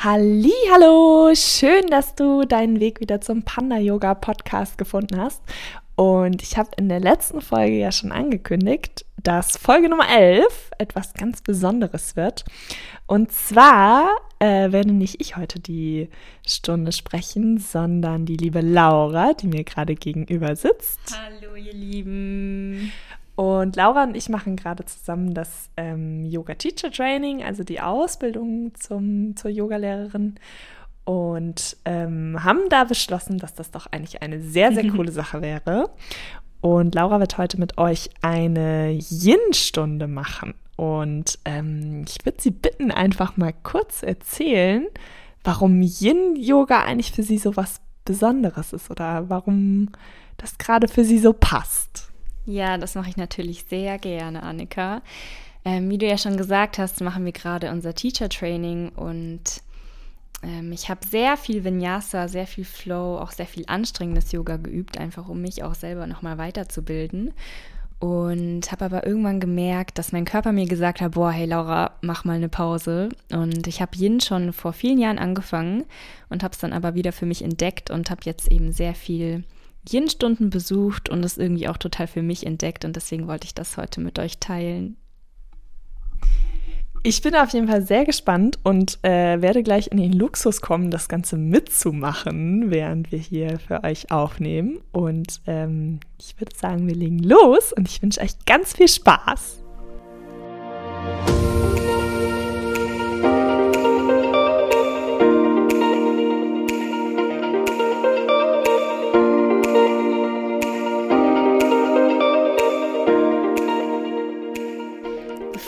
Hallo, schön, dass du deinen Weg wieder zum Panda Yoga Podcast gefunden hast. Und ich habe in der letzten Folge ja schon angekündigt, dass Folge Nummer 11 etwas ganz Besonderes wird. Und zwar äh, werde nicht ich heute die Stunde sprechen, sondern die liebe Laura, die mir gerade gegenüber sitzt. Hallo, ihr Lieben. Und Laura und ich machen gerade zusammen das ähm, Yoga Teacher Training, also die Ausbildung zum, zur Yogalehrerin. Und ähm, haben da beschlossen, dass das doch eigentlich eine sehr, sehr coole Sache wäre. Und Laura wird heute mit euch eine Yin-Stunde machen. Und ähm, ich würde sie bitten, einfach mal kurz erzählen, warum Yin-Yoga eigentlich für sie so was Besonderes ist oder warum das gerade für sie so passt. Ja, das mache ich natürlich sehr gerne, Annika. Ähm, wie du ja schon gesagt hast, machen wir gerade unser Teacher Training und ähm, ich habe sehr viel Vinyasa, sehr viel Flow, auch sehr viel anstrengendes Yoga geübt, einfach um mich auch selber nochmal weiterzubilden. Und habe aber irgendwann gemerkt, dass mein Körper mir gesagt hat, boah, hey Laura, mach mal eine Pause. Und ich habe Yin schon vor vielen Jahren angefangen und habe es dann aber wieder für mich entdeckt und habe jetzt eben sehr viel Yin-Stunden besucht und es irgendwie auch total für mich entdeckt und deswegen wollte ich das heute mit euch teilen. Ich bin auf jeden Fall sehr gespannt und äh, werde gleich in den Luxus kommen, das Ganze mitzumachen, während wir hier für euch aufnehmen. Und ähm, ich würde sagen, wir legen los und ich wünsche euch ganz viel Spaß.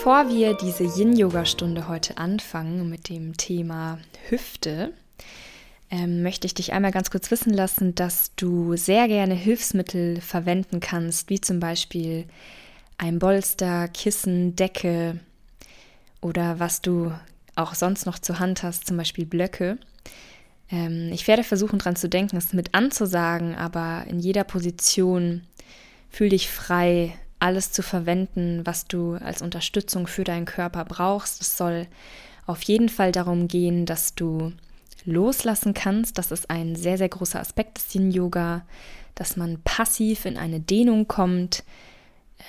Bevor wir diese Yin-Yoga-Stunde heute anfangen mit dem Thema Hüfte, ähm, möchte ich dich einmal ganz kurz wissen lassen, dass du sehr gerne Hilfsmittel verwenden kannst, wie zum Beispiel ein Bolster, Kissen, Decke oder was du auch sonst noch zur Hand hast, zum Beispiel Blöcke. Ähm, ich werde versuchen, daran zu denken, es mit anzusagen, aber in jeder Position fühl dich frei, alles zu verwenden, was du als Unterstützung für deinen Körper brauchst. Es soll auf jeden Fall darum gehen, dass du loslassen kannst. Das ist ein sehr, sehr großer Aspekt des Yin-Yoga, dass man passiv in eine Dehnung kommt,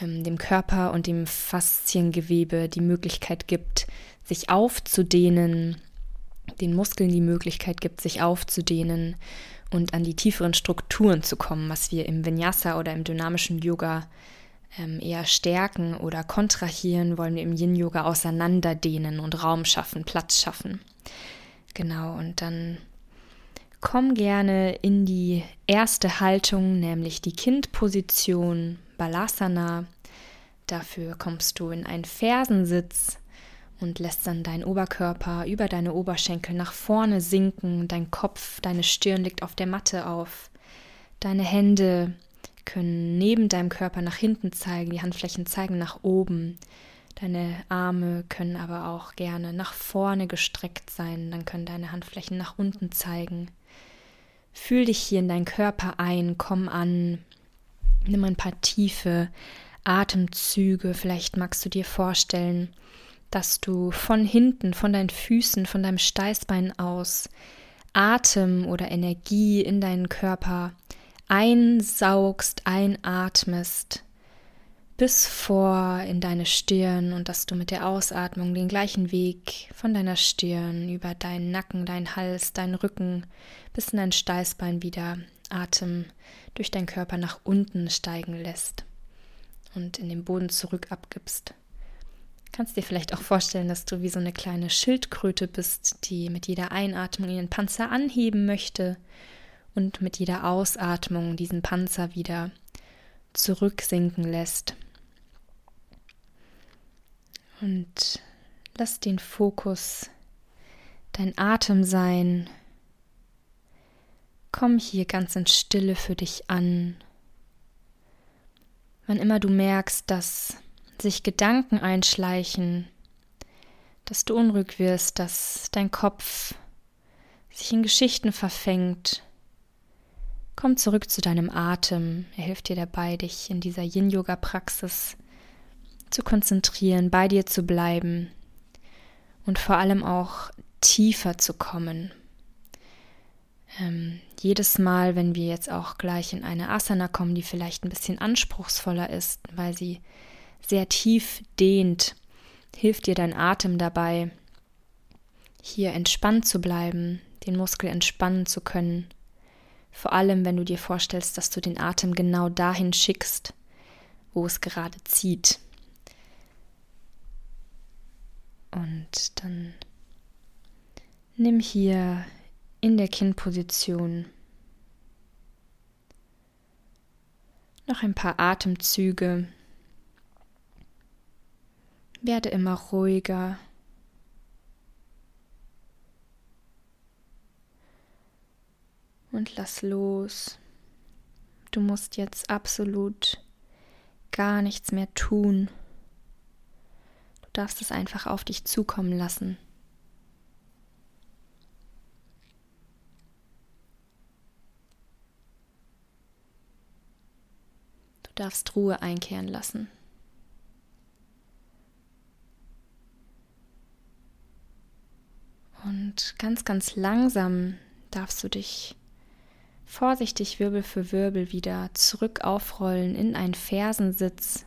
ähm, dem Körper und dem Fasziengewebe die Möglichkeit gibt, sich aufzudehnen, den Muskeln die Möglichkeit gibt, sich aufzudehnen und an die tieferen Strukturen zu kommen, was wir im Vinyasa oder im dynamischen Yoga eher stärken oder kontrahieren, wollen wir im Yin-Yoga auseinanderdehnen und Raum schaffen, Platz schaffen. Genau, und dann komm gerne in die erste Haltung, nämlich die Kindposition, Balasana. Dafür kommst du in einen Fersensitz und lässt dann deinen Oberkörper über deine Oberschenkel nach vorne sinken. Dein Kopf, deine Stirn liegt auf der Matte auf. Deine Hände können neben deinem Körper nach hinten zeigen, die Handflächen zeigen nach oben. Deine Arme können aber auch gerne nach vorne gestreckt sein, dann können deine Handflächen nach unten zeigen. Fühl dich hier in deinen Körper ein, komm an, nimm ein paar tiefe Atemzüge, vielleicht magst du dir vorstellen, dass du von hinten, von deinen Füßen, von deinem Steißbein aus Atem oder Energie in deinen Körper einsaugst, einatmest bis vor in deine Stirn und dass du mit der Ausatmung den gleichen Weg von deiner Stirn über deinen Nacken, deinen Hals, deinen Rücken bis in dein Steißbein wieder Atem durch deinen Körper nach unten steigen lässt und in den Boden zurück abgibst. Kannst dir vielleicht auch vorstellen, dass du wie so eine kleine Schildkröte bist, die mit jeder Einatmung ihren Panzer anheben möchte und mit jeder Ausatmung diesen Panzer wieder zurücksinken lässt. Und lass den Fokus dein Atem sein. Komm hier ganz in Stille für dich an. Wann immer du merkst, dass sich Gedanken einschleichen, dass du unruhig wirst, dass dein Kopf sich in Geschichten verfängt, Komm zurück zu deinem Atem. Er hilft dir dabei, dich in dieser Yin-Yoga-Praxis zu konzentrieren, bei dir zu bleiben und vor allem auch tiefer zu kommen. Ähm, jedes Mal, wenn wir jetzt auch gleich in eine Asana kommen, die vielleicht ein bisschen anspruchsvoller ist, weil sie sehr tief dehnt, hilft dir dein Atem dabei, hier entspannt zu bleiben, den Muskel entspannen zu können. Vor allem, wenn du dir vorstellst, dass du den Atem genau dahin schickst, wo es gerade zieht. Und dann nimm hier in der Kinnposition noch ein paar Atemzüge. Werde immer ruhiger. Und lass los. Du musst jetzt absolut gar nichts mehr tun. Du darfst es einfach auf dich zukommen lassen. Du darfst Ruhe einkehren lassen. Und ganz, ganz langsam darfst du dich vorsichtig Wirbel für Wirbel wieder zurück aufrollen in einen Fersensitz.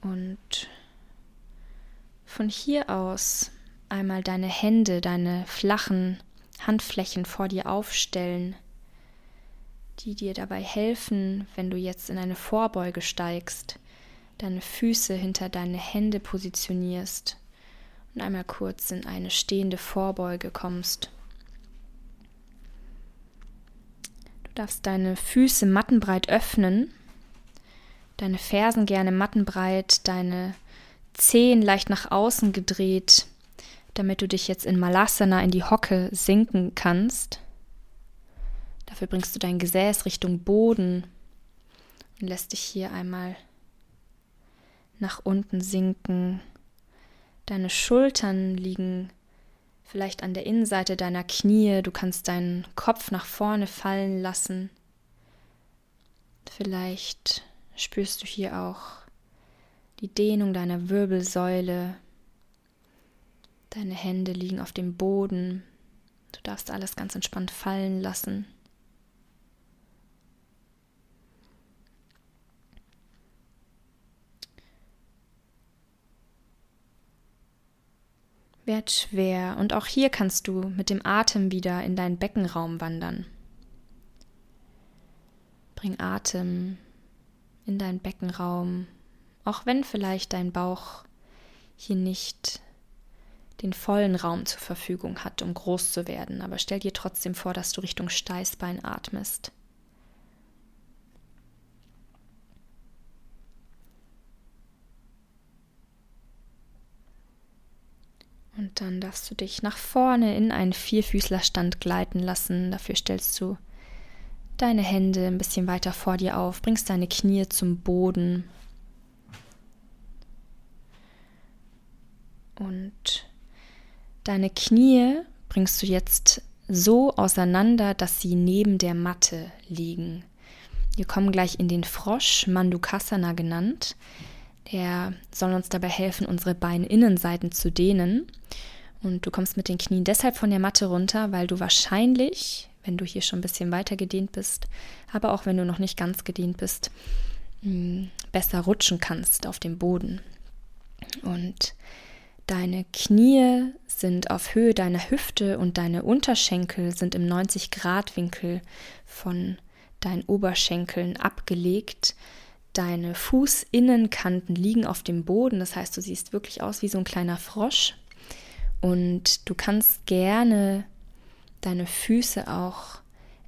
Und von hier aus einmal deine Hände, deine flachen Handflächen vor dir aufstellen, die dir dabei helfen, wenn du jetzt in eine Vorbeuge steigst, deine Füße hinter deine Hände positionierst und einmal kurz in eine stehende Vorbeuge kommst. Darfst deine Füße mattenbreit öffnen, deine Fersen gerne mattenbreit, deine Zehen leicht nach außen gedreht, damit du dich jetzt in Malasana in die Hocke sinken kannst. Dafür bringst du dein Gesäß Richtung Boden und lässt dich hier einmal nach unten sinken. Deine Schultern liegen vielleicht an der Innenseite deiner Knie. Du kannst deinen Kopf nach vorne fallen lassen. Vielleicht spürst du hier auch die Dehnung deiner Wirbelsäule. Deine Hände liegen auf dem Boden. Du darfst alles ganz entspannt fallen lassen. Werd schwer und auch hier kannst du mit dem Atem wieder in deinen Beckenraum wandern. Bring Atem in deinen Beckenraum, auch wenn vielleicht dein Bauch hier nicht den vollen Raum zur Verfügung hat, um groß zu werden, aber stell dir trotzdem vor, dass du Richtung Steißbein atmest. Und dann darfst du dich nach vorne in einen Vierfüßlerstand gleiten lassen. Dafür stellst du deine Hände ein bisschen weiter vor dir auf, bringst deine Knie zum Boden. Und deine Knie bringst du jetzt so auseinander, dass sie neben der Matte liegen. Wir kommen gleich in den Frosch, Mandukasana genannt. Der soll uns dabei helfen, unsere Beininnenseiten zu dehnen. Und du kommst mit den Knien deshalb von der Matte runter, weil du wahrscheinlich, wenn du hier schon ein bisschen weiter gedehnt bist, aber auch wenn du noch nicht ganz gedehnt bist, mm, besser rutschen kannst auf dem Boden. Und deine Knie sind auf Höhe deiner Hüfte und deine Unterschenkel sind im 90-Grad-Winkel von deinen Oberschenkeln abgelegt. Deine Fußinnenkanten liegen auf dem Boden, das heißt, du siehst wirklich aus wie so ein kleiner Frosch. Und du kannst gerne deine Füße auch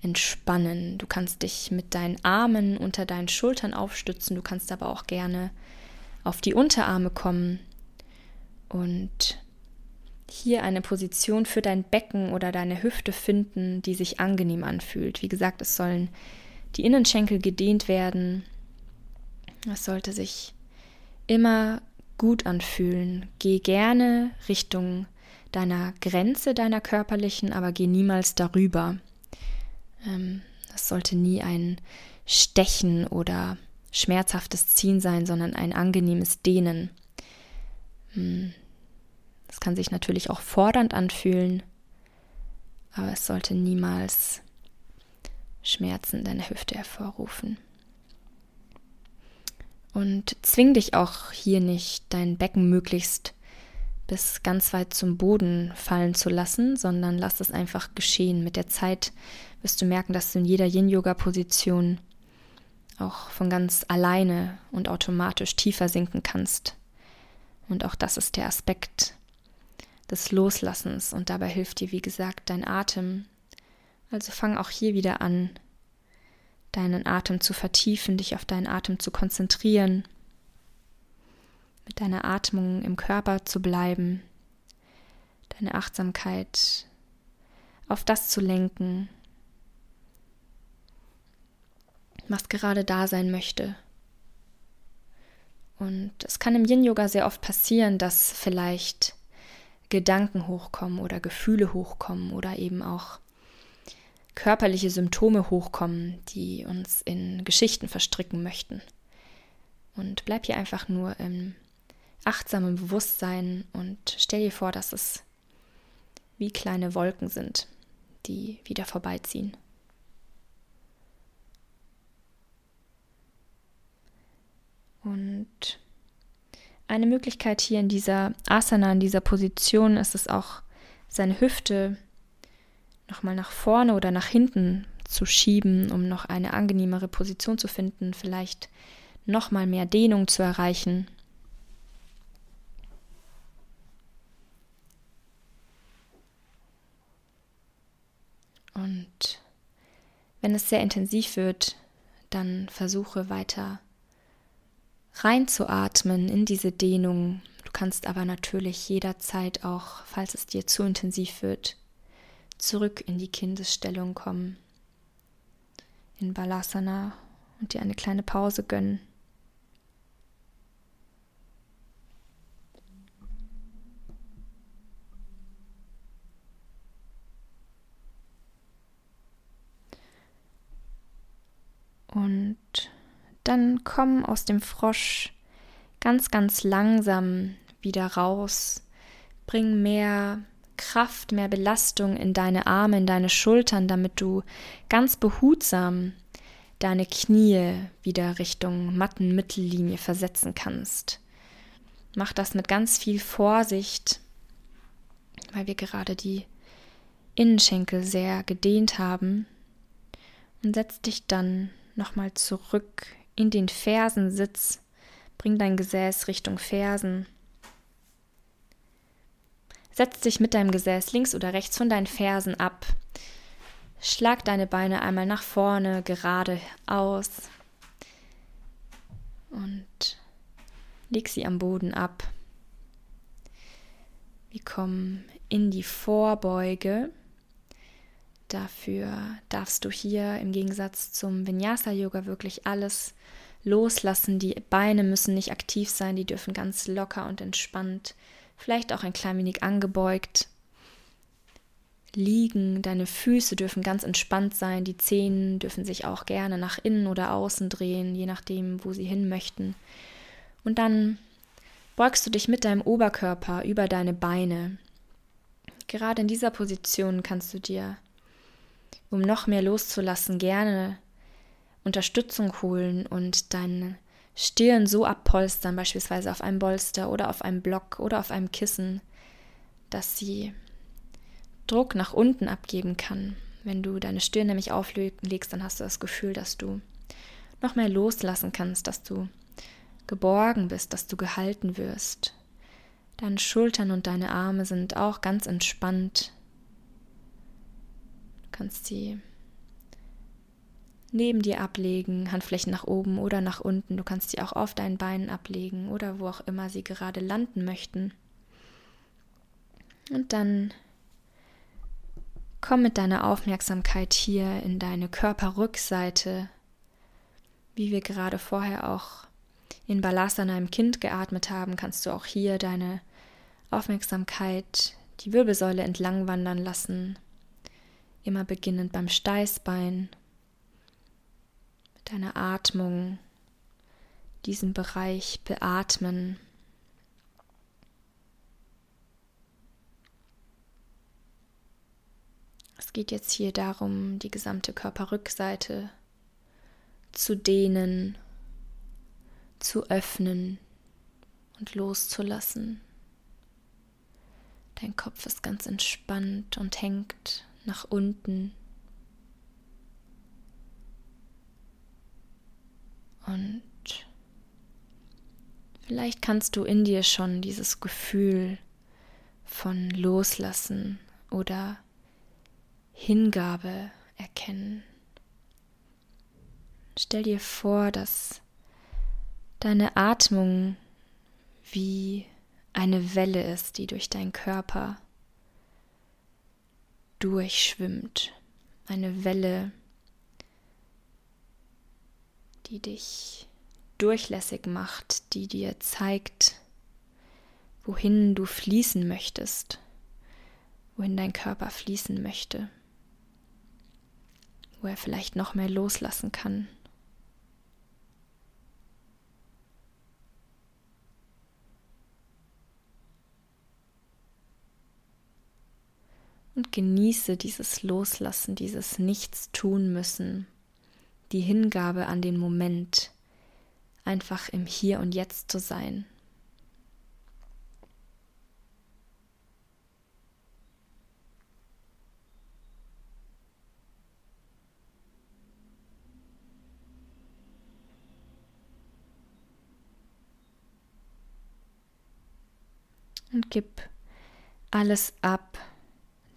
entspannen. Du kannst dich mit deinen Armen unter deinen Schultern aufstützen, du kannst aber auch gerne auf die Unterarme kommen und hier eine Position für dein Becken oder deine Hüfte finden, die sich angenehm anfühlt. Wie gesagt, es sollen die Innenschenkel gedehnt werden, es sollte sich immer gut anfühlen. Geh gerne Richtung deiner Grenze, deiner körperlichen, aber geh niemals darüber. Ähm, das sollte nie ein Stechen oder schmerzhaftes Ziehen sein, sondern ein angenehmes Dehnen. Hm. Es Es kann sich natürlich auch fordernd anfühlen, aber es sollte niemals Schmerzen in deiner Hüfte hervorrufen. Und zwing dich auch hier nicht, dein Becken möglichst bis ganz weit zum Boden fallen zu lassen, sondern lass es einfach geschehen. Mit der Zeit wirst du merken, dass du in jeder Yin-Yoga-Position auch von ganz alleine und automatisch tiefer sinken kannst. Und auch das ist der Aspekt des Loslassens und dabei hilft dir, wie gesagt, dein Atem. Also fang auch hier wieder an, deinen Atem zu vertiefen, dich auf deinen Atem zu konzentrieren, mit deiner Atmung im Körper zu bleiben, deine Achtsamkeit auf das zu lenken, was gerade da sein möchte. Und es kann im Yin-Yoga sehr oft passieren, dass vielleicht Gedanken hochkommen oder Gefühle hochkommen oder eben auch körperliche Symptome hochkommen, die uns in Geschichten verstricken möchten. Und bleib hier einfach nur im achtsamen Bewusstsein und stell dir vor, dass es wie kleine Wolken sind, die wieder vorbeiziehen. Und eine Möglichkeit hier in dieser Asana, in dieser Position ist es auch, seine Hüfte nochmal nach vorne oder nach hinten zu schieben, um noch eine angenehmere Position zu finden, vielleicht nochmal mehr Dehnung zu erreichen. Und wenn es sehr intensiv wird, dann versuche weiter reinzuatmen in diese Dehnung. Du kannst aber natürlich jederzeit auch, falls es dir zu intensiv wird, zurück in die Kindesstellung kommen, in Balasana und dir eine kleine Pause gönnen. Und dann komm aus dem Frosch ganz, ganz langsam wieder raus. Bring mehr Kraft, mehr Belastung in deine Arme, in deine Schultern, damit du ganz behutsam deine Knie wieder Richtung matten Mittellinie versetzen kannst. Mach das mit ganz viel Vorsicht, weil wir gerade die Innenschenkel sehr gedehnt haben. Und setz dich dann nochmal zurück in den Fersensitz. Bring dein Gesäß Richtung Fersen. Setz dich mit deinem Gesäß links oder rechts von deinen Fersen ab. Schlag deine Beine einmal nach vorne, gerade aus. Und leg sie am Boden ab. Wir kommen in die Vorbeuge. Dafür darfst du hier im Gegensatz zum Vinyasa-Yoga wirklich alles loslassen. Die Beine müssen nicht aktiv sein, die dürfen ganz locker und entspannt, vielleicht auch ein klein wenig angebeugt liegen. Deine Füße dürfen ganz entspannt sein. Die Zehen dürfen sich auch gerne nach innen oder außen drehen, je nachdem, wo sie hin möchten. Und dann beugst du dich mit deinem Oberkörper über deine Beine. Gerade in dieser Position kannst du dir um noch mehr loszulassen, gerne Unterstützung holen und deine Stirn so abpolstern, beispielsweise auf einem Bolster oder auf einem Block oder auf einem Kissen, dass sie Druck nach unten abgeben kann. Wenn du deine Stirn nämlich auflegst, dann hast du das Gefühl, dass du noch mehr loslassen kannst, dass du geborgen bist, dass du gehalten wirst. Deine Schultern und deine Arme sind auch ganz entspannt kannst sie neben dir ablegen, Handflächen nach oben oder nach unten. Du kannst sie auch auf deinen Beinen ablegen oder wo auch immer sie gerade landen möchten. Und dann komm mit deiner Aufmerksamkeit hier in deine Körperrückseite, wie wir gerade vorher auch in Balasana im Kind geatmet haben, kannst du auch hier deine Aufmerksamkeit die Wirbelsäule entlang wandern lassen immer beginnend beim Steißbein, deine Atmung, diesen Bereich beatmen. Es geht jetzt hier darum, die gesamte Körperrückseite zu dehnen, zu öffnen und loszulassen. Dein Kopf ist ganz entspannt und hängt nach unten Und vielleicht kannst du in dir schon dieses Gefühl von Loslassen oder Hingabe erkennen. Stell dir vor, dass deine Atmung wie eine Welle ist, die durch deinen Körper durchschwimmt. Eine Welle, die dich durchlässig macht, die dir zeigt, wohin du fließen möchtest, wohin dein Körper fließen möchte, wo er vielleicht noch mehr loslassen kann. und genieße dieses Loslassen, dieses Nichts tun müssen, die Hingabe an den Moment, einfach im Hier und Jetzt zu sein. Und gib alles ab,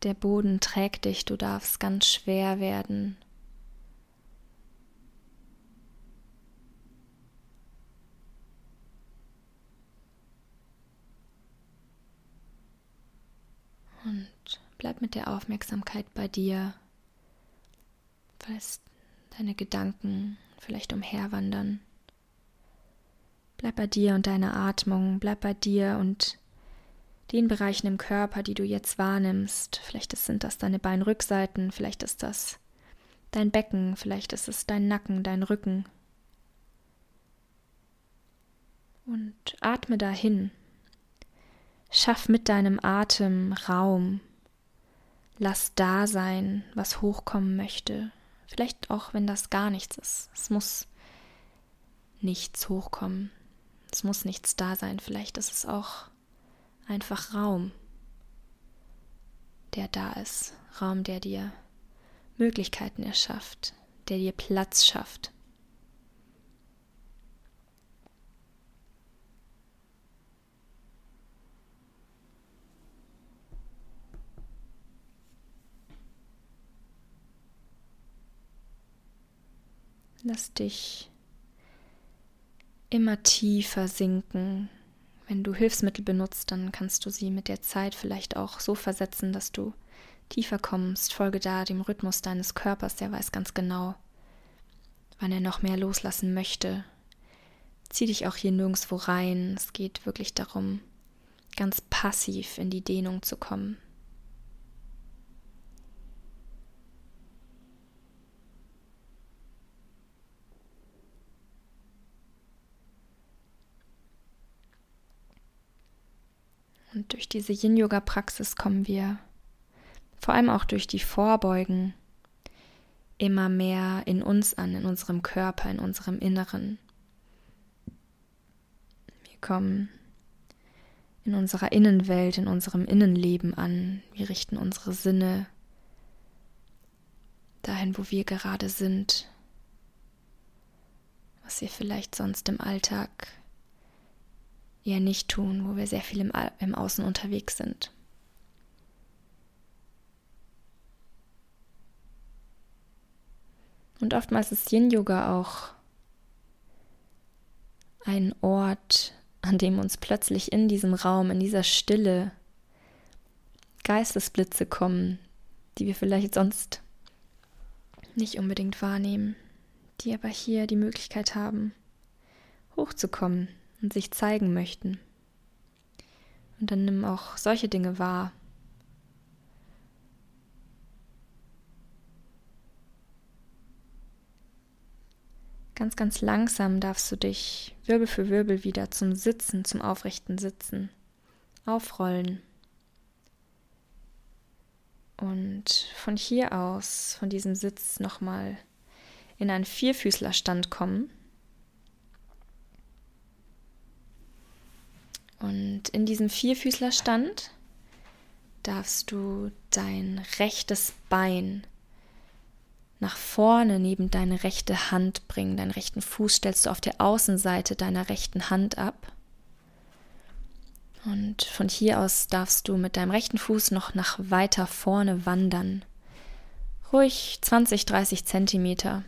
der Boden trägt dich, du darfst ganz schwer werden. Und bleib mit der Aufmerksamkeit bei dir, falls deine Gedanken vielleicht umherwandern. Bleib bei dir und deiner Atmung, bleib bei dir und den Bereichen im Körper, die du jetzt wahrnimmst. Vielleicht sind das deine Beinrückseiten, vielleicht ist das dein Becken, vielleicht ist es dein Nacken, dein Rücken. Und atme dahin. Schaff mit deinem Atem Raum. Lass da sein, was hochkommen möchte. Vielleicht auch, wenn das gar nichts ist. Es muss nichts hochkommen. Es muss nichts da sein. Vielleicht ist es auch einfach Raum, der da ist, Raum, der dir Möglichkeiten erschafft, der dir Platz schafft. Lass dich immer tiefer sinken wenn du Hilfsmittel benutzt, dann kannst du sie mit der Zeit vielleicht auch so versetzen, dass du tiefer kommst. Folge da dem Rhythmus deines Körpers, der weiß ganz genau, wann er noch mehr loslassen möchte. Zieh dich auch hier nirgendwo rein. Es geht wirklich darum, ganz passiv in die Dehnung zu kommen. Und durch diese Yin-Yoga-Praxis kommen wir, vor allem auch durch die Vorbeugen, immer mehr in uns an, in unserem Körper, in unserem Inneren. Wir kommen in unserer Innenwelt, in unserem Innenleben an. Wir richten unsere Sinne dahin, wo wir gerade sind, was wir vielleicht sonst im Alltag eher nicht tun, wo wir sehr viel im, im Außen unterwegs sind. Und oftmals ist Yin-Yoga auch ein Ort, an dem uns plötzlich in diesem Raum, in dieser Stille Geistesblitze kommen, die wir vielleicht sonst nicht unbedingt wahrnehmen, die aber hier die Möglichkeit haben, hochzukommen und sich zeigen möchten. Und dann nimm auch solche Dinge wahr. Ganz, ganz langsam darfst du dich Wirbel für Wirbel wieder zum Sitzen, zum aufrechten Sitzen aufrollen. Und von hier aus, von diesem Sitz nochmal in einen Vierfüßlerstand kommen. Und in diesem Vierfüßlerstand darfst du dein rechtes Bein nach vorne neben deine rechte Hand bringen. Deinen rechten Fuß stellst du auf der Außenseite deiner rechten Hand ab. Und von hier aus darfst du mit deinem rechten Fuß noch nach weiter vorne wandern. Ruhig 20, 30 Zentimeter.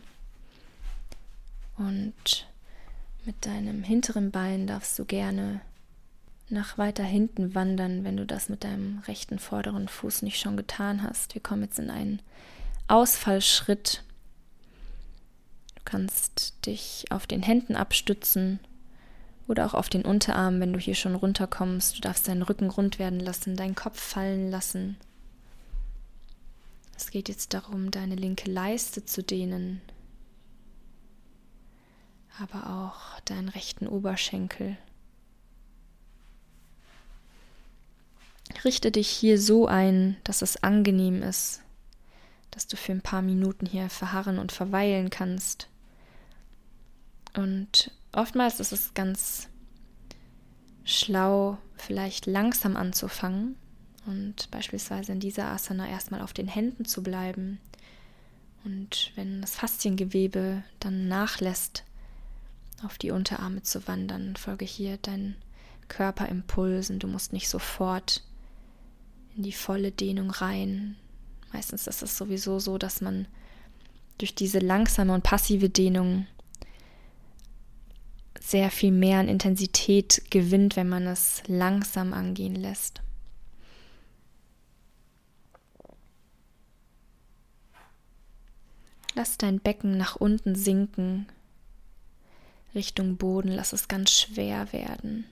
Und mit deinem hinteren Bein darfst du gerne nach weiter hinten wandern, wenn du das mit deinem rechten vorderen Fuß nicht schon getan hast. Wir kommen jetzt in einen Ausfallschritt. Du kannst dich auf den Händen abstützen oder auch auf den Unterarm, wenn du hier schon runterkommst. Du darfst deinen Rücken rund werden lassen, deinen Kopf fallen lassen. Es geht jetzt darum, deine linke Leiste zu dehnen, aber auch deinen rechten Oberschenkel. Richte dich hier so ein, dass es angenehm ist, dass du für ein paar Minuten hier verharren und verweilen kannst. Und oftmals ist es ganz schlau, vielleicht langsam anzufangen und beispielsweise in dieser Asana erstmal auf den Händen zu bleiben. Und wenn das Fasziengewebe dann nachlässt, auf die Unterarme zu wandern, folge hier deinen Körperimpulsen. Du musst nicht sofort in die volle Dehnung rein. Meistens ist es sowieso so, dass man durch diese langsame und passive Dehnung sehr viel mehr an Intensität gewinnt, wenn man es langsam angehen lässt. Lass dein Becken nach unten sinken, Richtung Boden, lass es ganz schwer werden.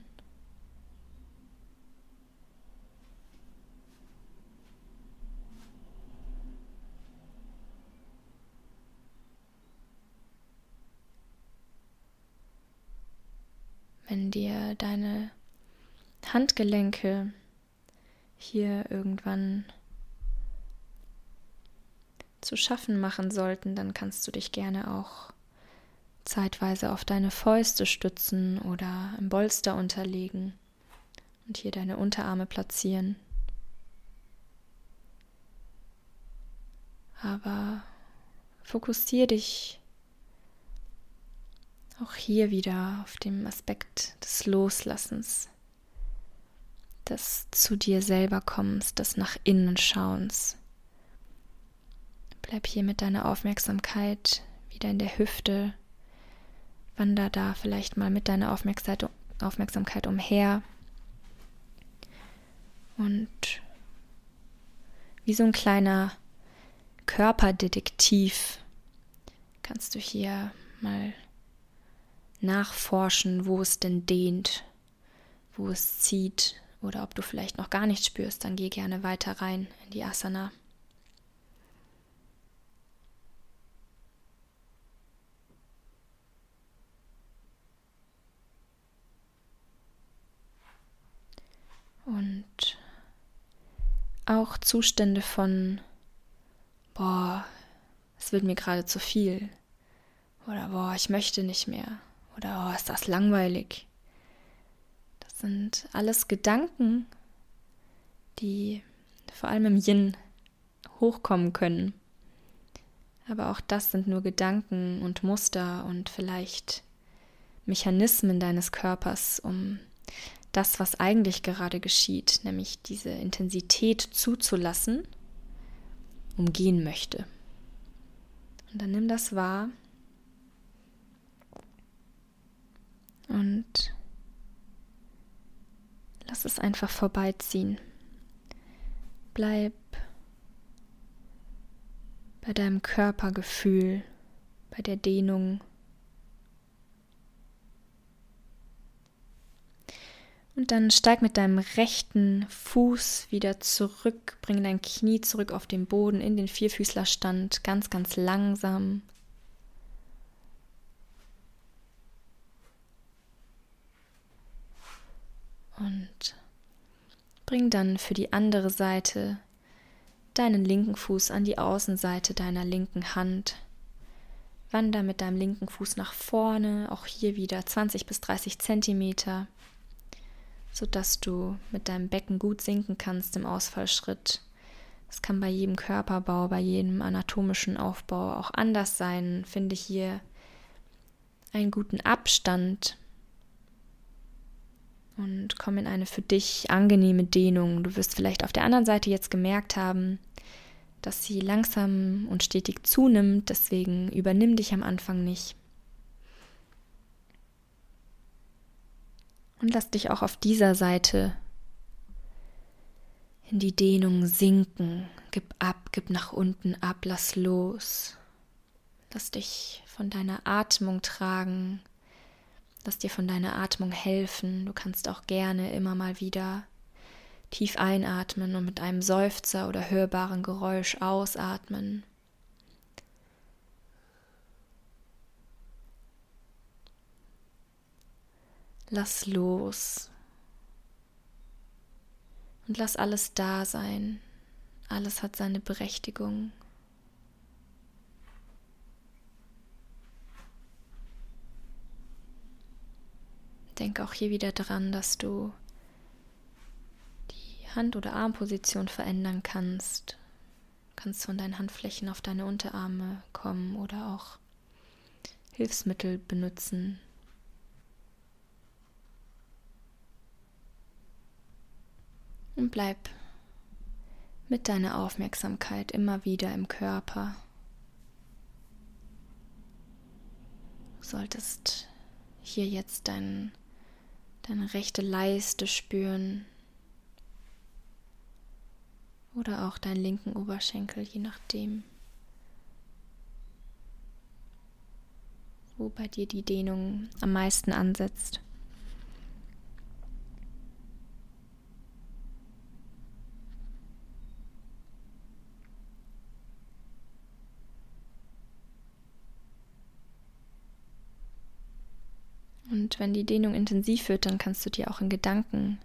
Wenn dir deine Handgelenke hier irgendwann zu schaffen machen sollten, dann kannst du dich gerne auch zeitweise auf deine Fäuste stützen oder im Bolster unterlegen und hier deine Unterarme platzieren. Aber fokussiere dich auch hier wieder auf dem Aspekt des Loslassens, des zu dir selber kommens, des nach innen schauens. Bleib hier mit deiner Aufmerksamkeit wieder in der Hüfte. Wander da vielleicht mal mit deiner Aufmerksamkeit umher. Und wie so ein kleiner Körperdetektiv kannst du hier mal nachforschen, wo es denn dehnt, wo es zieht oder ob du vielleicht noch gar nichts spürst, dann geh gerne weiter rein in die Asana. Und auch Zustände von, boah, es wird mir gerade zu viel oder boah, ich möchte nicht mehr oder oh, ist das langweilig. Das sind alles Gedanken, die vor allem im Yin hochkommen können. Aber auch das sind nur Gedanken und Muster und vielleicht Mechanismen deines Körpers, um das, was eigentlich gerade geschieht, nämlich diese Intensität zuzulassen, umgehen möchte. Und dann nimm das wahr und lass es einfach vorbeiziehen. Bleib bei deinem Körpergefühl, bei der Dehnung. Und dann steig mit deinem rechten Fuß wieder zurück, bring dein Knie zurück auf den Boden in den Vierfüßlerstand, ganz, ganz langsam, und bring dann für die andere Seite deinen linken Fuß an die Außenseite deiner linken Hand. Wander mit deinem linken Fuß nach vorne, auch hier wieder 20 bis 30 Zentimeter, sodass du mit deinem Becken gut sinken kannst im Ausfallschritt. Es kann bei jedem Körperbau, bei jedem anatomischen Aufbau auch anders sein. Finde hier einen guten Abstand und komm in eine für dich angenehme Dehnung. Du wirst vielleicht auf der anderen Seite jetzt gemerkt haben, dass sie langsam und stetig zunimmt, deswegen übernimm dich am Anfang nicht. Und lass dich auch auf dieser Seite in die Dehnung sinken. Gib ab, gib nach unten ab, lass los. Lass dich von deiner Atmung tragen. Lass dir von deiner Atmung helfen. Du kannst auch gerne immer mal wieder tief einatmen und mit einem Seufzer oder hörbaren Geräusch ausatmen. Lass los und lass alles da sein. Alles hat seine Berechtigung. Denk auch hier wieder daran, dass du die Hand- oder Armposition verändern kannst. Du kannst von deinen Handflächen auf deine Unterarme kommen oder auch Hilfsmittel benutzen. Und bleib mit deiner Aufmerksamkeit immer wieder im Körper. Du solltest hier jetzt deinen deine rechte Leiste spüren oder auch deinen linken Oberschenkel, je nachdem, wo bei dir die Dehnung am meisten ansetzt. Wenn die Dehnung intensiv wird, dann kannst du dir auch in Gedanken,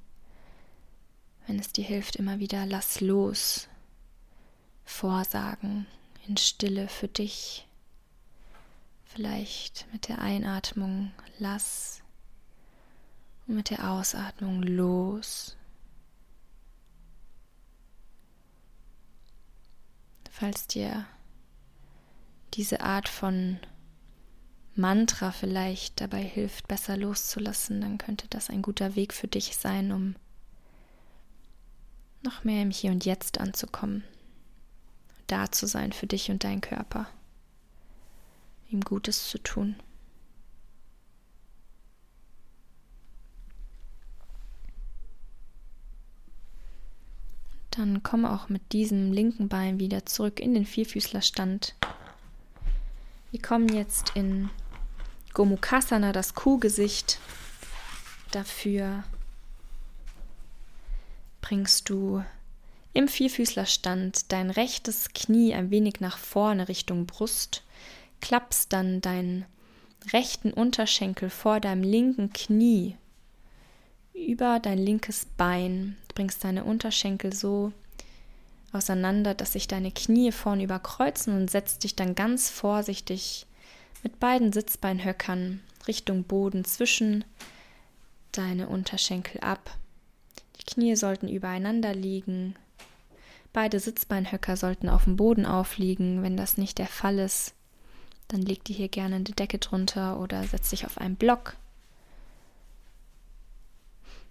wenn es dir hilft, immer wieder lass los, vorsagen, in Stille für dich. Vielleicht mit der Einatmung lass und mit der Ausatmung los. Falls dir diese Art von Mantra vielleicht dabei hilft, besser loszulassen, dann könnte das ein guter Weg für dich sein, um noch mehr im Hier und Jetzt anzukommen, da zu sein für dich und deinen Körper, ihm Gutes zu tun. Dann komme auch mit diesem linken Bein wieder zurück in den Vierfüßlerstand. Wir kommen jetzt in Gomukhasana, das Kuhgesicht. Dafür bringst du im Vierfüßlerstand dein rechtes Knie ein wenig nach vorne Richtung Brust, klappst dann deinen rechten Unterschenkel vor deinem linken Knie über dein linkes Bein, bringst deine Unterschenkel so auseinander, dass sich deine Knie vorne überkreuzen und setzt dich dann ganz vorsichtig mit beiden Sitzbeinhöckern Richtung Boden zwischen deine Unterschenkel ab. Die Knie sollten übereinander liegen. Beide Sitzbeinhöcker sollten auf dem Boden aufliegen. Wenn das nicht der Fall ist, dann leg dir hier gerne eine Decke drunter oder setz dich auf einen Block.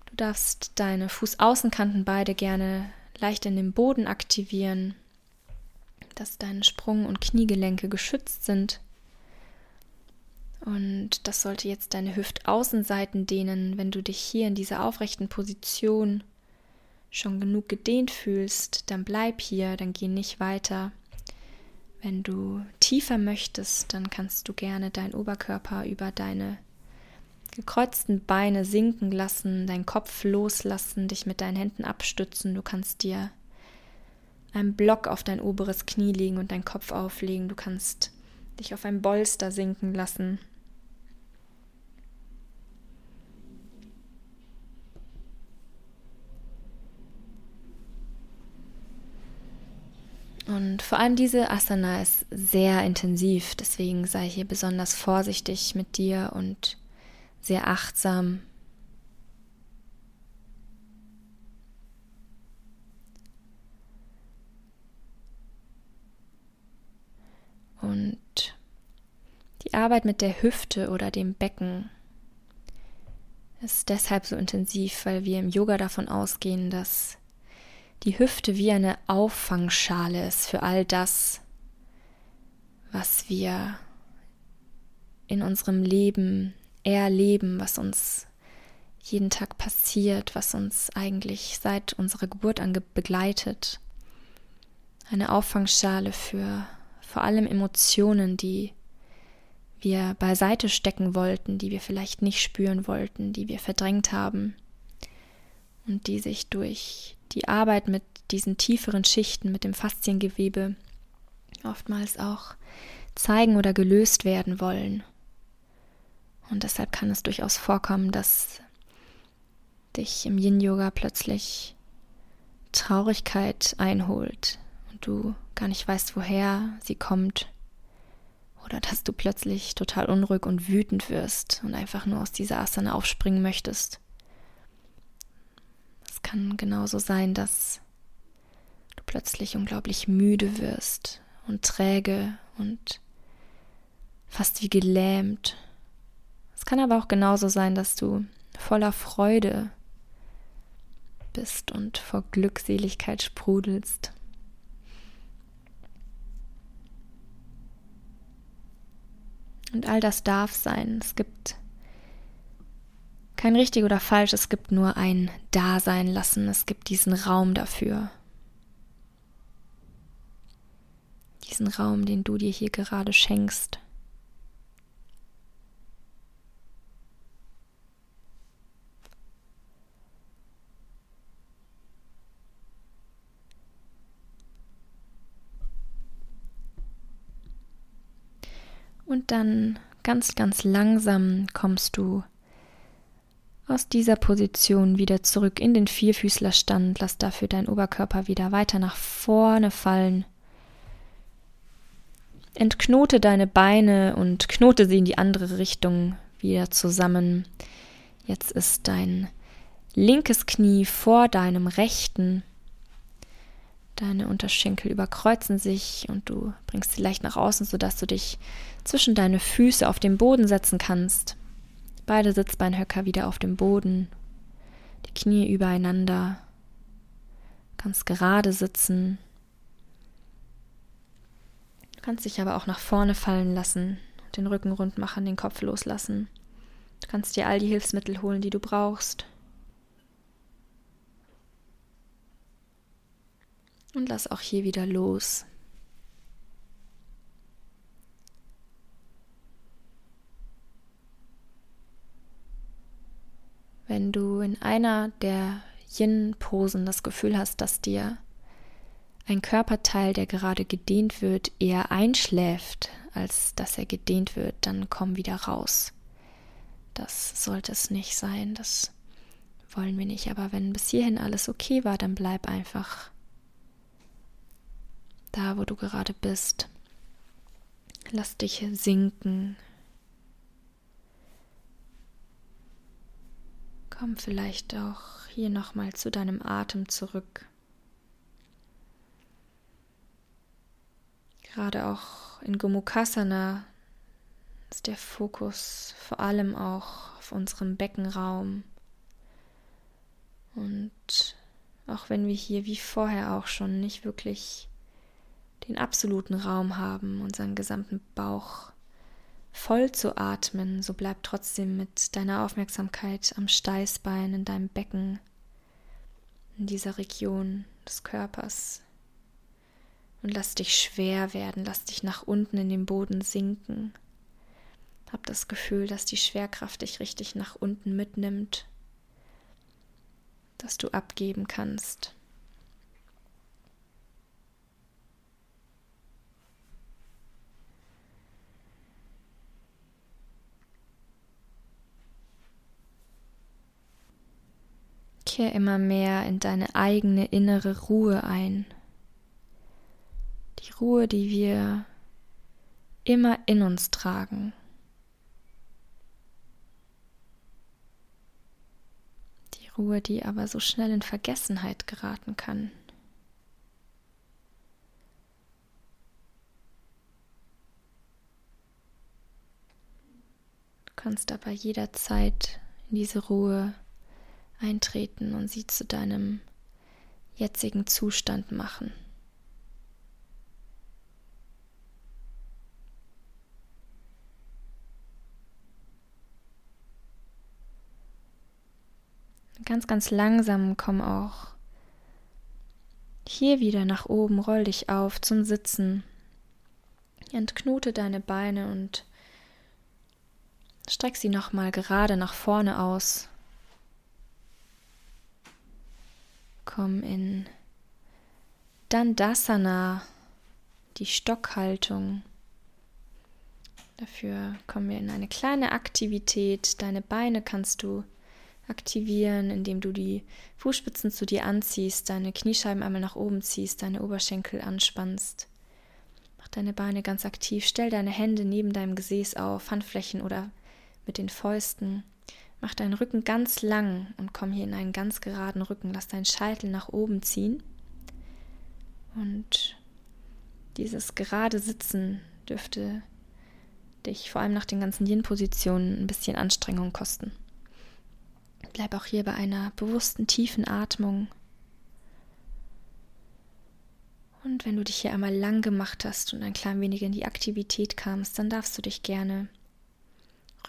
Du darfst deine Fußaußenkanten beide gerne leicht in den Boden aktivieren, dass deine Sprung- und Kniegelenke geschützt sind. Und das sollte jetzt deine Hüftaußenseiten dehnen, wenn du dich hier in dieser aufrechten Position schon genug gedehnt fühlst, dann bleib hier, dann geh nicht weiter. Wenn du tiefer möchtest, dann kannst du gerne deinen Oberkörper über deine gekreuzten Beine sinken lassen, deinen Kopf loslassen, dich mit deinen Händen abstützen. Du kannst dir einen Block auf dein oberes Knie legen und deinen Kopf auflegen. Du kannst dich auf ein Bolster sinken lassen. Und vor allem diese Asana ist sehr intensiv, deswegen sei hier besonders vorsichtig mit dir und sehr achtsam. Und die Arbeit mit der Hüfte oder dem Becken ist deshalb so intensiv, weil wir im Yoga davon ausgehen, dass die Hüfte wie eine Auffangschale ist für all das, was wir in unserem Leben erleben, was uns jeden Tag passiert, was uns eigentlich seit unserer Geburt an begleitet. Eine Auffangschale für vor allem Emotionen, die wir beiseite stecken wollten, die wir vielleicht nicht spüren wollten, die wir verdrängt haben und die sich durch die Arbeit mit diesen tieferen Schichten, mit dem Fasziengewebe oftmals auch zeigen oder gelöst werden wollen. Und deshalb kann es durchaus vorkommen, dass dich im Yin-Yoga plötzlich Traurigkeit einholt und du gar nicht weißt, woher sie kommt. Oder dass du plötzlich total unruhig und wütend wirst und einfach nur aus dieser Asana aufspringen möchtest kann genauso sein, dass du plötzlich unglaublich müde wirst und träge und fast wie gelähmt. Es kann aber auch genauso sein, dass du voller Freude bist und vor Glückseligkeit sprudelst. Und all das darf sein. Es gibt kein richtig oder falsch, es gibt nur ein Dasein lassen, es gibt diesen Raum dafür. Diesen Raum, den du dir hier gerade schenkst. Und dann ganz, ganz langsam kommst du aus dieser Position wieder zurück in den Vierfüßlerstand. Lass dafür deinen Oberkörper wieder weiter nach vorne fallen. Entknote deine Beine und knote sie in die andere Richtung wieder zusammen. Jetzt ist dein linkes Knie vor deinem rechten. Deine Unterschenkel überkreuzen sich und du bringst sie leicht nach außen, sodass du dich zwischen deine Füße auf den Boden setzen kannst. Beide Sitzbeinhöcker wieder auf dem Boden, die Knie übereinander, ganz gerade sitzen. Du kannst dich aber auch nach vorne fallen lassen, den Rücken rund machen, den Kopf loslassen. Du kannst dir all die Hilfsmittel holen, die du brauchst. Und lass auch hier wieder los. Wenn du in einer der Yin-Posen das Gefühl hast, dass dir ein Körperteil, der gerade gedehnt wird, eher einschläft, als dass er gedehnt wird, dann komm wieder raus. Das sollte es nicht sein, das wollen wir nicht. Aber wenn bis hierhin alles okay war, dann bleib einfach da, wo du gerade bist. Lass dich sinken Komm vielleicht auch hier nochmal zu deinem Atem zurück. Gerade auch in Gomukhasana ist der Fokus vor allem auch auf unserem Beckenraum. Und auch wenn wir hier wie vorher auch schon nicht wirklich den absoluten Raum haben, unseren gesamten Bauch voll zu atmen, so bleib trotzdem mit deiner Aufmerksamkeit am Steißbein, in deinem Becken, in dieser Region des Körpers. Und lass dich schwer werden, lass dich nach unten in den Boden sinken. Hab das Gefühl, dass die Schwerkraft dich richtig nach unten mitnimmt, dass du abgeben kannst. Kehr immer mehr in deine eigene innere Ruhe ein. Ruhe, die wir immer in uns tragen. Die Ruhe, die aber so schnell in Vergessenheit geraten kann. Du kannst aber jederzeit in diese Ruhe eintreten und sie zu deinem jetzigen Zustand machen. Ganz, ganz langsam komm auch hier wieder nach oben, roll dich auf zum Sitzen. Entknote deine Beine und streck sie nochmal gerade nach vorne aus. Komm in Dandasana, die Stockhaltung. Dafür kommen wir in eine kleine Aktivität. Deine Beine kannst du aktivieren, indem du die Fußspitzen zu dir anziehst, deine Kniescheiben einmal nach oben ziehst, deine Oberschenkel anspannst. Mach deine Beine ganz aktiv, stell deine Hände neben deinem Gesäß auf, Handflächen oder mit den Fäusten. Mach deinen Rücken ganz lang und komm hier in einen ganz geraden Rücken. Lass deinen Scheitel nach oben ziehen. Und dieses gerade Sitzen dürfte dich vor allem nach den ganzen Yin-Positionen ein bisschen Anstrengung kosten. Bleib auch hier bei einer bewussten tiefen Atmung. Und wenn du dich hier einmal lang gemacht hast und ein klein wenig in die Aktivität kamst, dann darfst du dich gerne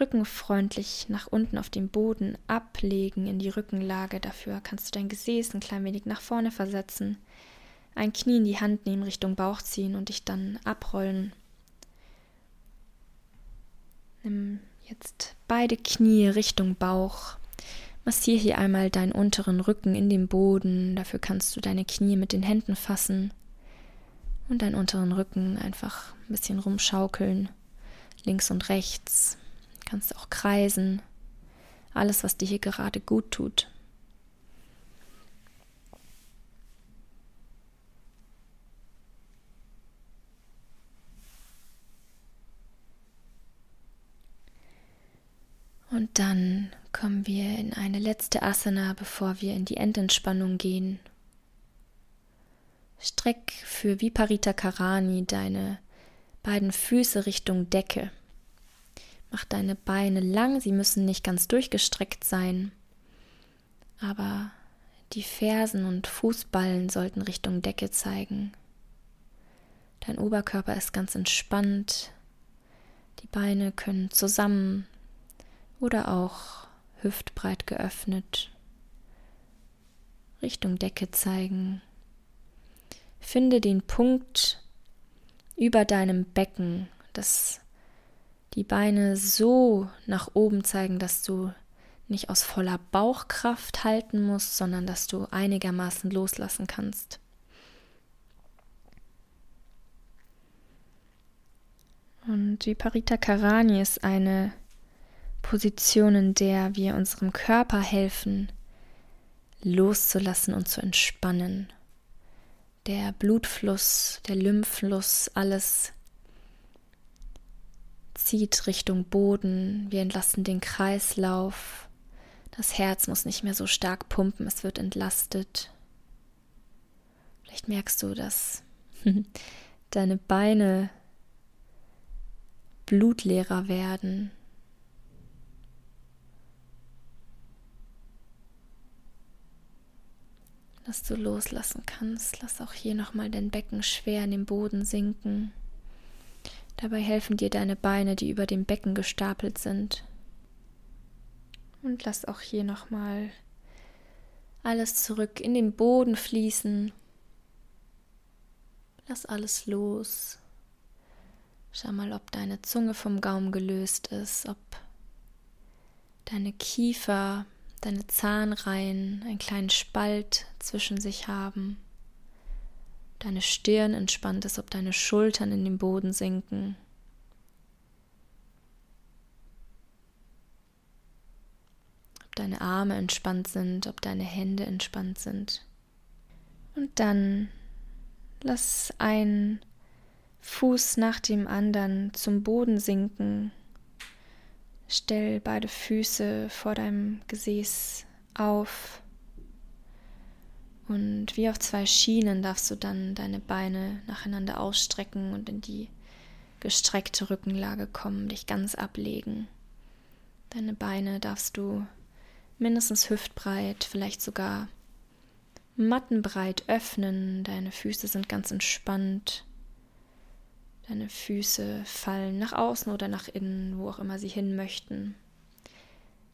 rückenfreundlich nach unten auf den Boden ablegen in die Rückenlage. Dafür kannst du dein Gesäß ein klein wenig nach vorne versetzen, ein Knie in die Hand nehmen, Richtung Bauch ziehen und dich dann abrollen. Nimm jetzt beide Knie Richtung Bauch Massier hier einmal deinen unteren Rücken in den Boden. Dafür kannst du deine Knie mit den Händen fassen und deinen unteren Rücken einfach ein bisschen rumschaukeln. Links und rechts. Kannst auch kreisen. Alles, was dir hier gerade gut tut. Und dann kommen wir in eine letzte Asana, bevor wir in die Endentspannung gehen. Streck für Viparita Karani deine beiden Füße Richtung Decke. Mach deine Beine lang, sie müssen nicht ganz durchgestreckt sein, aber die Fersen und Fußballen sollten Richtung Decke zeigen. Dein Oberkörper ist ganz entspannt, die Beine können zusammen oder auch hüftbreit geöffnet, Richtung Decke zeigen. Finde den Punkt über deinem Becken, dass die Beine so nach oben zeigen, dass du nicht aus voller Bauchkraft halten musst, sondern dass du einigermaßen loslassen kannst. Und Viparita Karani ist eine Position, in der wir unserem Körper helfen, loszulassen und zu entspannen. Der Blutfluss, der Lymphfluss, alles zieht Richtung Boden. Wir entlasten den Kreislauf. Das Herz muss nicht mehr so stark pumpen, es wird entlastet. Vielleicht merkst du, dass deine Beine blutleerer werden, dass du loslassen kannst. Lass auch hier nochmal dein Becken schwer in den Boden sinken. Dabei helfen dir deine Beine, die über dem Becken gestapelt sind. Und lass auch hier nochmal alles zurück in den Boden fließen. Lass alles los. Schau mal, ob deine Zunge vom Gaumen gelöst ist, ob deine Kiefer deine Zahnreihen einen kleinen Spalt zwischen sich haben, deine Stirn entspannt ist, ob deine Schultern in den Boden sinken. Ob deine Arme entspannt sind, ob deine Hände entspannt sind. Und dann lass einen Fuß nach dem anderen zum Boden sinken. Stell beide Füße vor deinem Gesäß auf. Und wie auf zwei Schienen darfst du dann deine Beine nacheinander ausstrecken und in die gestreckte Rückenlage kommen, dich ganz ablegen. Deine Beine darfst du mindestens hüftbreit, vielleicht sogar mattenbreit öffnen. Deine Füße sind ganz entspannt. Deine Füße fallen nach außen oder nach innen, wo auch immer sie hin möchten.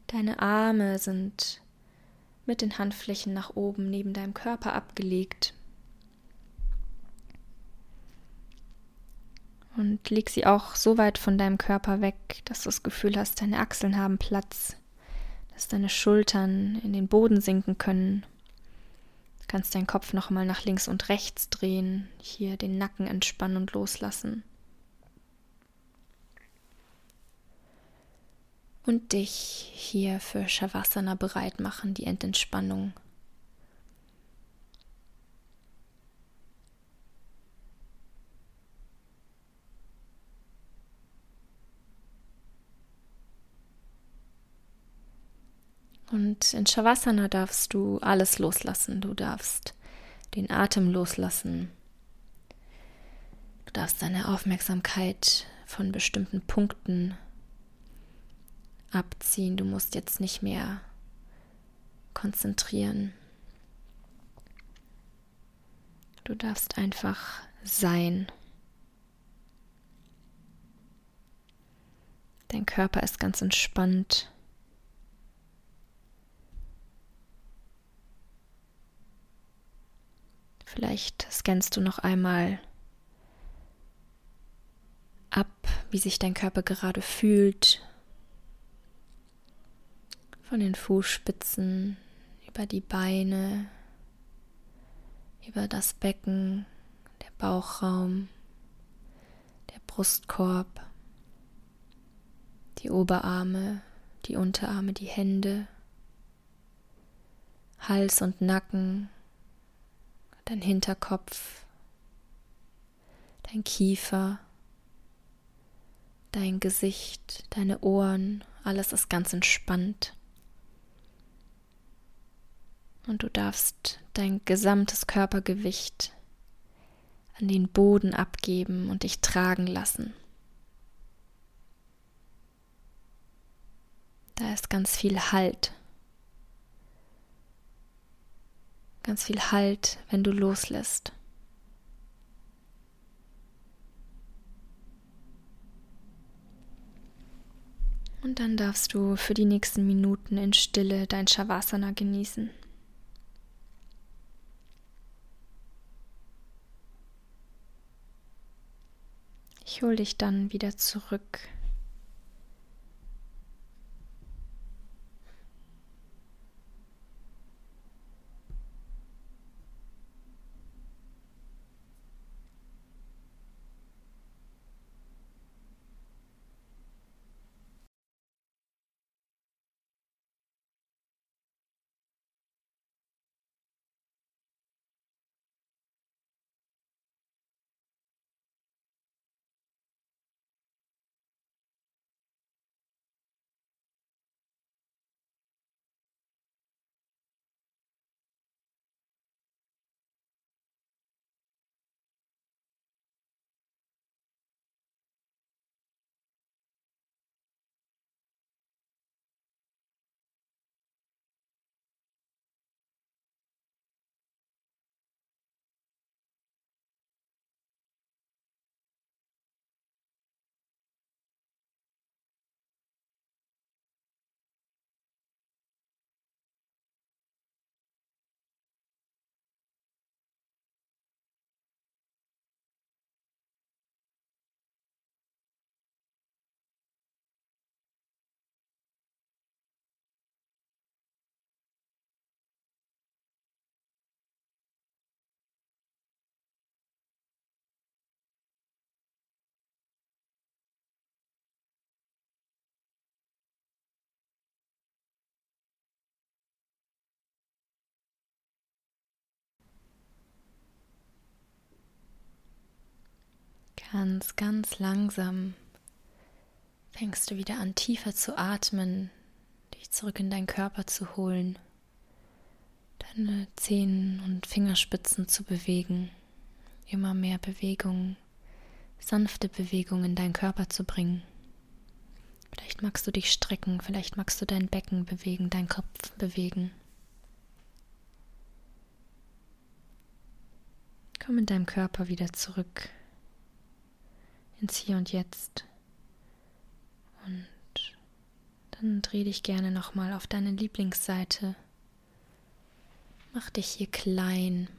Deine Arme sind mit den Handflächen nach oben neben deinem Körper abgelegt. Und leg sie auch so weit von deinem Körper weg, dass du das Gefühl hast, deine Achseln haben Platz, dass deine Schultern in den Boden sinken können. Du kannst deinen Kopf nochmal nach links und rechts drehen, hier den Nacken entspannen und loslassen. Und dich hier für Shavasana bereit machen, die Endentspannung. Und in Shavasana darfst du alles loslassen. Du darfst den Atem loslassen. Du darfst deine Aufmerksamkeit von bestimmten Punkten abziehen. Du musst jetzt nicht mehr konzentrieren. Du darfst einfach sein. Dein Körper ist ganz entspannt. Vielleicht scannst du noch einmal ab, wie sich dein Körper gerade fühlt. Von den Fußspitzen über die Beine, über das Becken, der Bauchraum, der Brustkorb, die Oberarme, die Unterarme, die Hände, Hals und Nacken, dein Hinterkopf, dein Kiefer, dein Gesicht, deine Ohren, alles ist ganz entspannt. Und du darfst dein gesamtes Körpergewicht an den Boden abgeben und dich tragen lassen. Da ist ganz viel Halt. ganz viel Halt, wenn du loslässt. Und dann darfst du für die nächsten Minuten in Stille dein Shavasana genießen. Ich hole dich dann wieder zurück Ganz, ganz langsam fängst du wieder an, tiefer zu atmen, dich zurück in deinen Körper zu holen, deine Zehen und Fingerspitzen zu bewegen, immer mehr Bewegung, sanfte Bewegung in deinen Körper zu bringen. Vielleicht magst du dich strecken, vielleicht magst du dein Becken bewegen, deinen Kopf bewegen. Komm in deinem Körper wieder zurück ins Hier und Jetzt. Und dann dreh dich gerne nochmal auf deine Lieblingsseite. Mach dich hier klein.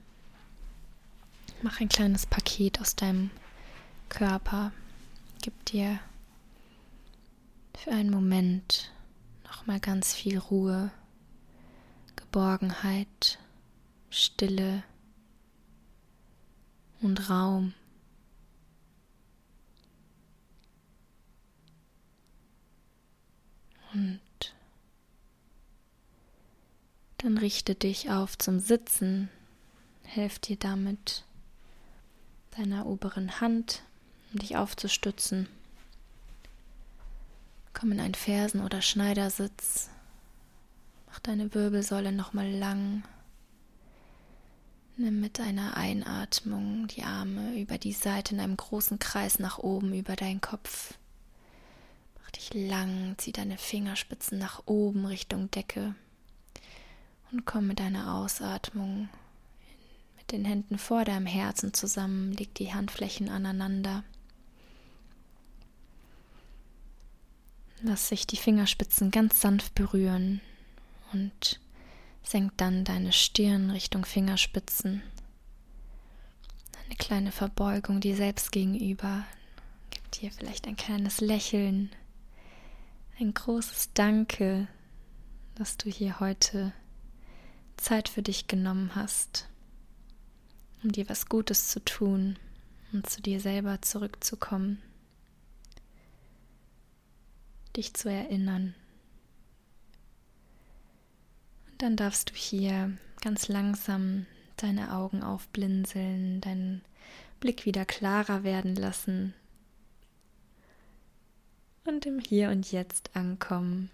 Mach ein kleines Paket aus deinem Körper. Gib dir für einen Moment nochmal ganz viel Ruhe, Geborgenheit, Stille und Raum. Und dann richte dich auf zum Sitzen. Helf dir damit deiner oberen Hand, um dich aufzustützen. Komm in einen Fersen- oder Schneidersitz. Mach deine Wirbelsäule nochmal lang. Nimm mit deiner Einatmung die Arme über die Seite in einem großen Kreis nach oben über deinen Kopf. Lang, zieh deine Fingerspitzen nach oben Richtung Decke und komm mit deiner Ausatmung mit den Händen vor deinem Herzen zusammen, leg die Handflächen aneinander. Lass sich die Fingerspitzen ganz sanft berühren und senk dann deine Stirn Richtung Fingerspitzen. Eine kleine Verbeugung dir selbst gegenüber. Gib dir vielleicht ein kleines Lächeln. Ein großes Danke, dass du hier heute Zeit für dich genommen hast, um dir was Gutes zu tun und zu dir selber zurückzukommen dich zu erinnern. Und dann darfst du hier ganz langsam deine Augen aufblinzeln, deinen Blick wieder klarer werden lassen und im Hier und Jetzt ankommen.